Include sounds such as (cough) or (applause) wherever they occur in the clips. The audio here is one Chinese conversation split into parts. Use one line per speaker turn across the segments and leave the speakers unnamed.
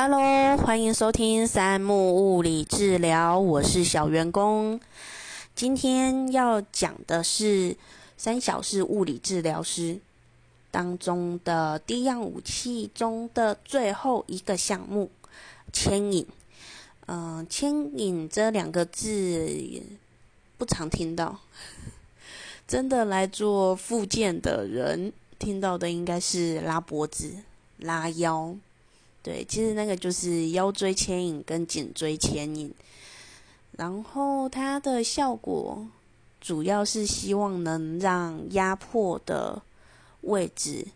Hello，欢迎收听三木物理治疗，我是小员工。今天要讲的是三小式物理治疗师当中的第一样武器中的最后一个项目——牵引。嗯，牵引这两个字不常听到，(laughs) 真的来做复健的人听到的应该是拉脖子、拉腰。对，其实那个就是腰椎牵引跟颈椎牵引，然后它的效果主要是希望能让压迫的位置，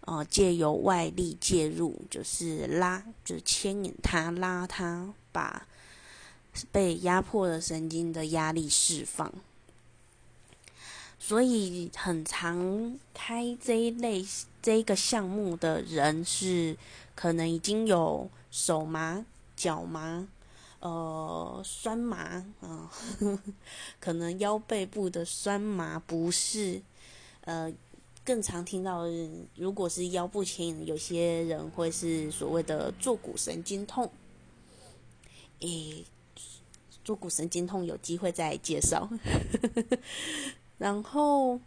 呃，借由外力介入，就是拉，就是牵引它，拉它，把被压迫的神经的压力释放。所以很常开这一类这一个项目的人是，可能已经有手麻、脚麻、呃酸麻？啊，(laughs) 可能腰背部的酸麻？不适，呃，更常听到如果是腰部牵引，有些人会是所谓的坐骨神经痛。诶，坐骨神经痛有机会再介绍。(laughs) 然后，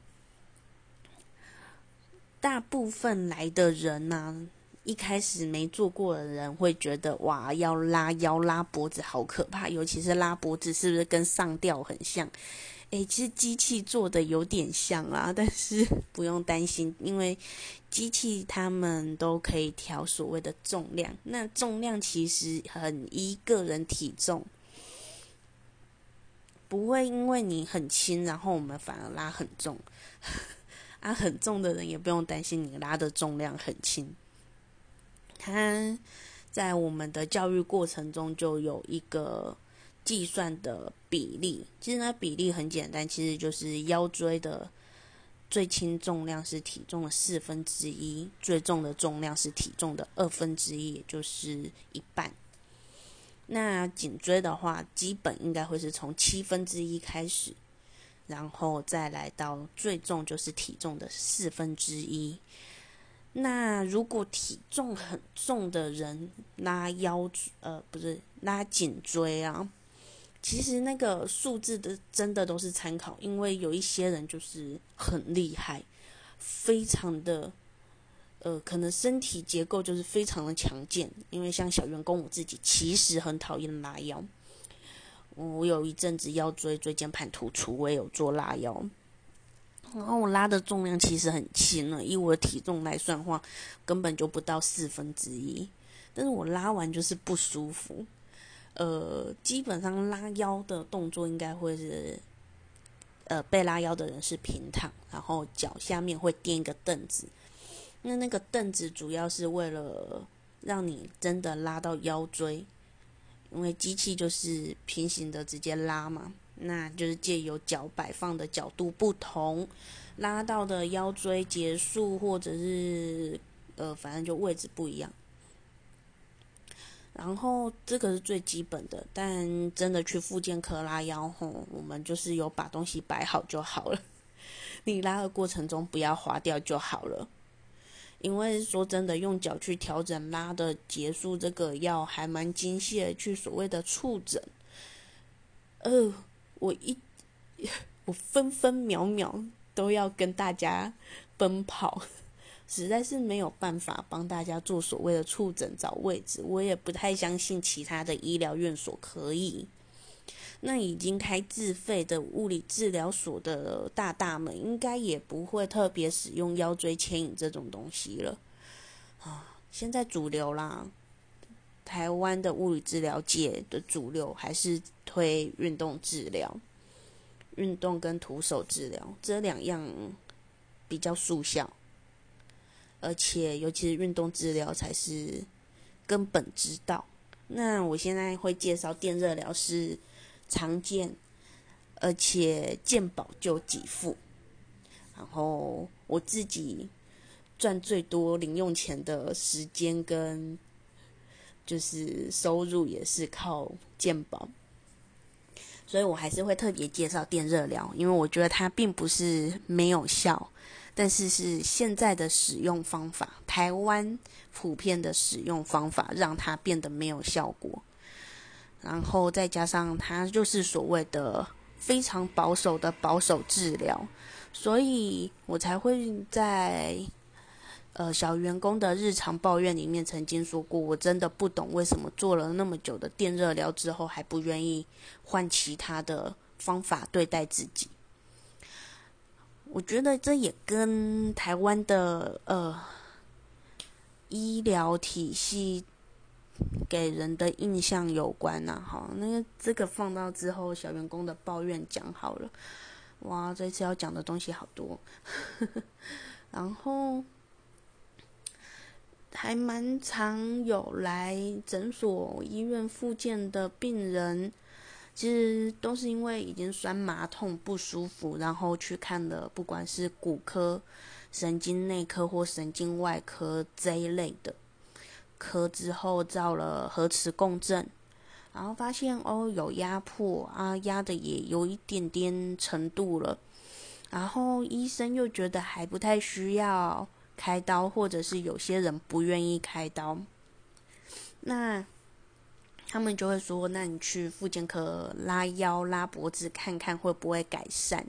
大部分来的人呢，一开始没做过的人会觉得哇，要拉腰拉脖子好可怕，尤其是拉脖子，是不是跟上吊很像？诶，其实机器做的有点像啊，但是 (laughs) 不用担心，因为机器他们都可以调所谓的重量，那重量其实很依个人体重。不会因为你很轻，然后我们反而拉很重，(laughs) 啊，很重的人也不用担心你拉的重量很轻。它在我们的教育过程中就有一个计算的比例，其实呢比例很简单，其实就是腰椎的最轻重量是体重的四分之一，最重的重量是体重的二分之一，也就是一半。那颈椎的话，基本应该会是从七分之一开始，然后再来到最重就是体重的四分之一。那如果体重很重的人拉腰，呃，不是拉颈椎啊，其实那个数字的真的都是参考，因为有一些人就是很厉害，非常的。呃，可能身体结构就是非常的强健，因为像小员工我自己其实很讨厌拉腰，我有一阵子腰椎椎间盘突出，我也有做拉腰，然后我拉的重量其实很轻了，以我的体重来算话，根本就不到四分之一，但是我拉完就是不舒服，呃，基本上拉腰的动作应该会是，呃，被拉腰的人是平躺，然后脚下面会垫一个凳子。那那个凳子主要是为了让你真的拉到腰椎，因为机器就是平行的直接拉嘛，那就是借由脚摆放的角度不同，拉到的腰椎结束，或者是呃，反正就位置不一样。然后这个是最基本的，但真的去复健科拉腰吼，我们就是有把东西摆好就好了，(laughs) 你拉的过程中不要滑掉就好了。因为说真的，用脚去调整拉的结束，这个要还蛮精细的，去所谓的触诊。呃，我一 (laughs) 我分分秒秒都要跟大家奔跑，(laughs) 实在是没有办法帮大家做所谓的触诊找位置。我也不太相信其他的医疗院所可以。那已经开自费的物理治疗所的大大们，应该也不会特别使用腰椎牵引这种东西了啊！现在主流啦，台湾的物理治疗界的主流还是推运动治疗，运动跟徒手治疗这两样比较速效，而且尤其是运动治疗才是根本之道。那我现在会介绍电热疗是。常见，而且健保就给付，然后我自己赚最多零用钱的时间跟就是收入也是靠健保，所以我还是会特别介绍电热疗，因为我觉得它并不是没有效，但是是现在的使用方法，台湾普遍的使用方法让它变得没有效果。然后再加上它就是所谓的非常保守的保守治疗，所以我才会在呃小员工的日常抱怨里面曾经说过，我真的不懂为什么做了那么久的电热疗之后还不愿意换其他的方法对待自己。我觉得这也跟台湾的呃医疗体系给人的印象有关呐。哈，那个这个放到之后小员工的抱怨讲好了。哇，这次要讲的东西好多，(laughs) 然后还蛮常有来诊所、医院附近的病人。其实都是因为已经酸麻痛不舒服，然后去看了，不管是骨科、神经内科或神经外科这一类的科之后，照了核磁共振，然后发现哦有压迫啊，压的也有一点点程度了，然后医生又觉得还不太需要开刀，或者是有些人不愿意开刀，那。他们就会说：“那你去复健科拉腰、拉脖子，看看会不会改善。”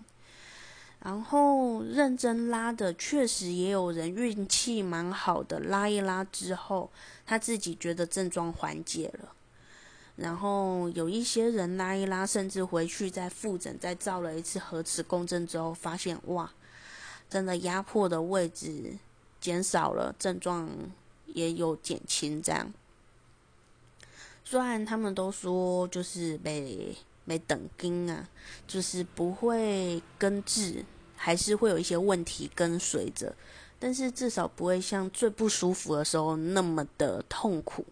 然后认真拉的，确实也有人运气蛮好的，拉一拉之后，他自己觉得症状缓解了。然后有一些人拉一拉，甚至回去再复诊，再照了一次核磁共振之后，发现哇，真的压迫的位置减少了，症状也有减轻，这样。虽然他们都说就是没没等根啊，就是不会根治，还是会有一些问题跟随着，但是至少不会像最不舒服的时候那么的痛苦。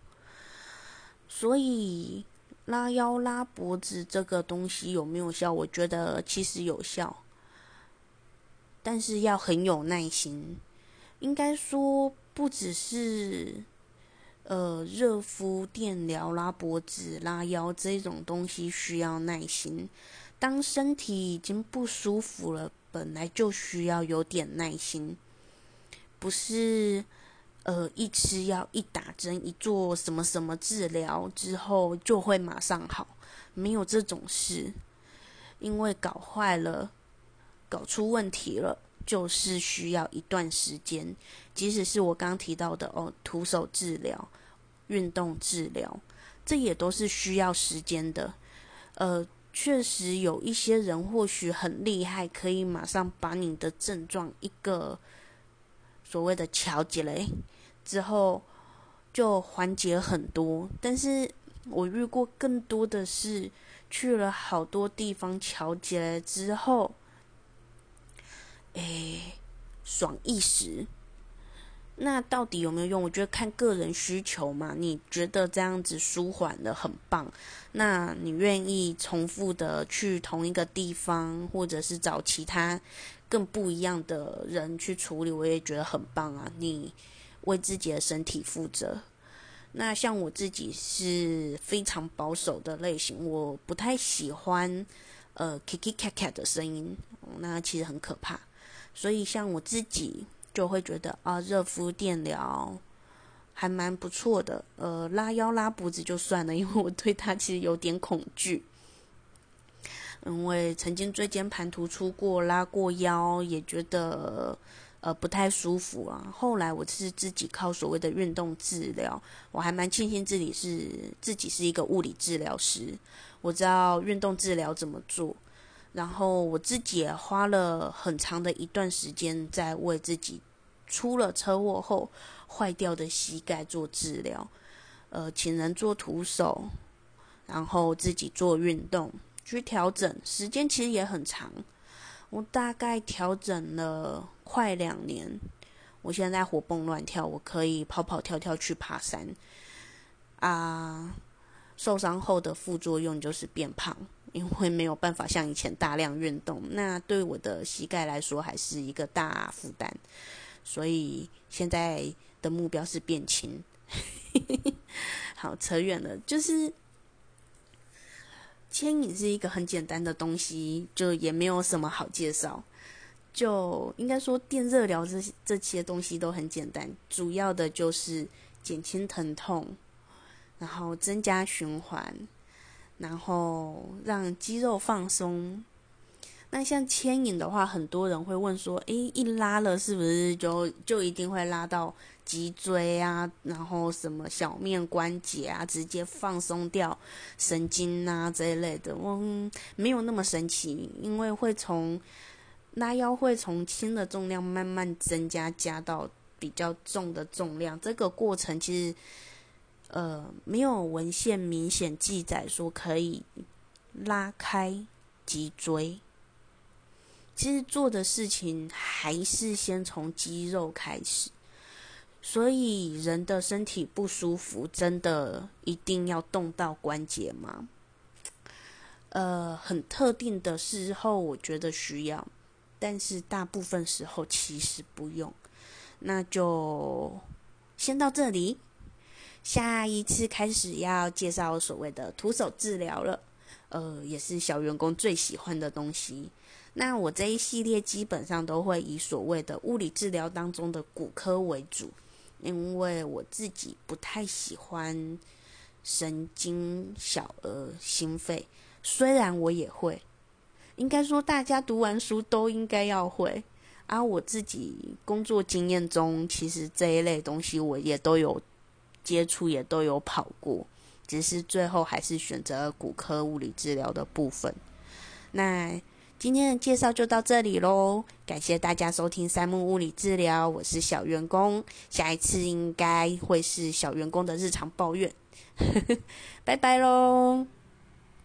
所以拉腰拉脖子这个东西有没有效？我觉得其实有效，但是要很有耐心。应该说不只是。呃，热敷、电疗、拉脖子、拉腰这种东西需要耐心。当身体已经不舒服了，本来就需要有点耐心，不是呃一吃药、一打针、一做什么什么治疗之后就会马上好，没有这种事。因为搞坏了、搞出问题了，就是需要一段时间。即使是我刚提到的哦，徒手治疗。运动治疗，这也都是需要时间的。呃，确实有一些人或许很厉害，可以马上把你的症状一个所谓的调节了之后，就缓解很多。但是我遇过更多的是去了好多地方调节了之后，哎，爽一时。那到底有没有用？我觉得看个人需求嘛。你觉得这样子舒缓的很棒，那你愿意重复的去同一个地方，或者是找其他更不一样的人去处理，我也觉得很棒啊。你为自己的身体负责。那像我自己是非常保守的类型，我不太喜欢呃 kiki kaka 的声音，那其实很可怕。所以像我自己。就会觉得啊，热敷电疗还蛮不错的。呃，拉腰拉脖子就算了，因为我对它其实有点恐惧。因为曾经椎间盘突出过，拉过腰，也觉得呃不太舒服啊。后来我是自己靠所谓的运动治疗，我还蛮庆幸自己是自己是一个物理治疗师，我知道运动治疗怎么做。然后我自己也花了很长的一段时间在为自己。出了车祸后坏掉的膝盖做治疗，呃，请人做徒手，然后自己做运动去调整，时间其实也很长，我大概调整了快两年。我现在活蹦乱跳，我可以跑跑跳跳去爬山。啊，受伤后的副作用就是变胖，因为没有办法像以前大量运动，那对我的膝盖来说还是一个大负担。所以现在的目标是变轻，好扯远了。就是牵引是一个很简单的东西，就也没有什么好介绍。就应该说电热疗这这些东西都很简单，主要的就是减轻疼痛，然后增加循环，然后让肌肉放松。那像牵引的话，很多人会问说：“诶，一拉了是不是就就一定会拉到脊椎啊？然后什么小面关节啊，直接放松掉神经啊这一类的？”嗯，没有那么神奇，因为会从拉腰会从轻的重量慢慢增加，加到比较重的重量。这个过程其实呃没有文献明显记载说可以拉开脊椎。其实做的事情还是先从肌肉开始，所以人的身体不舒服，真的一定要动到关节吗？呃，很特定的时候，我觉得需要，但是大部分时候其实不用。那就先到这里，下一次开始要介绍所谓的徒手治疗了，呃，也是小员工最喜欢的东西。那我这一系列基本上都会以所谓的物理治疗当中的骨科为主，因为我自己不太喜欢神经、小儿、心肺，虽然我也会，应该说大家读完书都应该要会，而我自己工作经验中，其实这一类东西我也都有接触，也都有跑过，只是最后还是选择骨科物理治疗的部分。那。今天的介绍就到这里喽，感谢大家收听三木物理治疗，我是小员工，下一次应该会是小员工的日常抱怨，(laughs) 拜拜喽。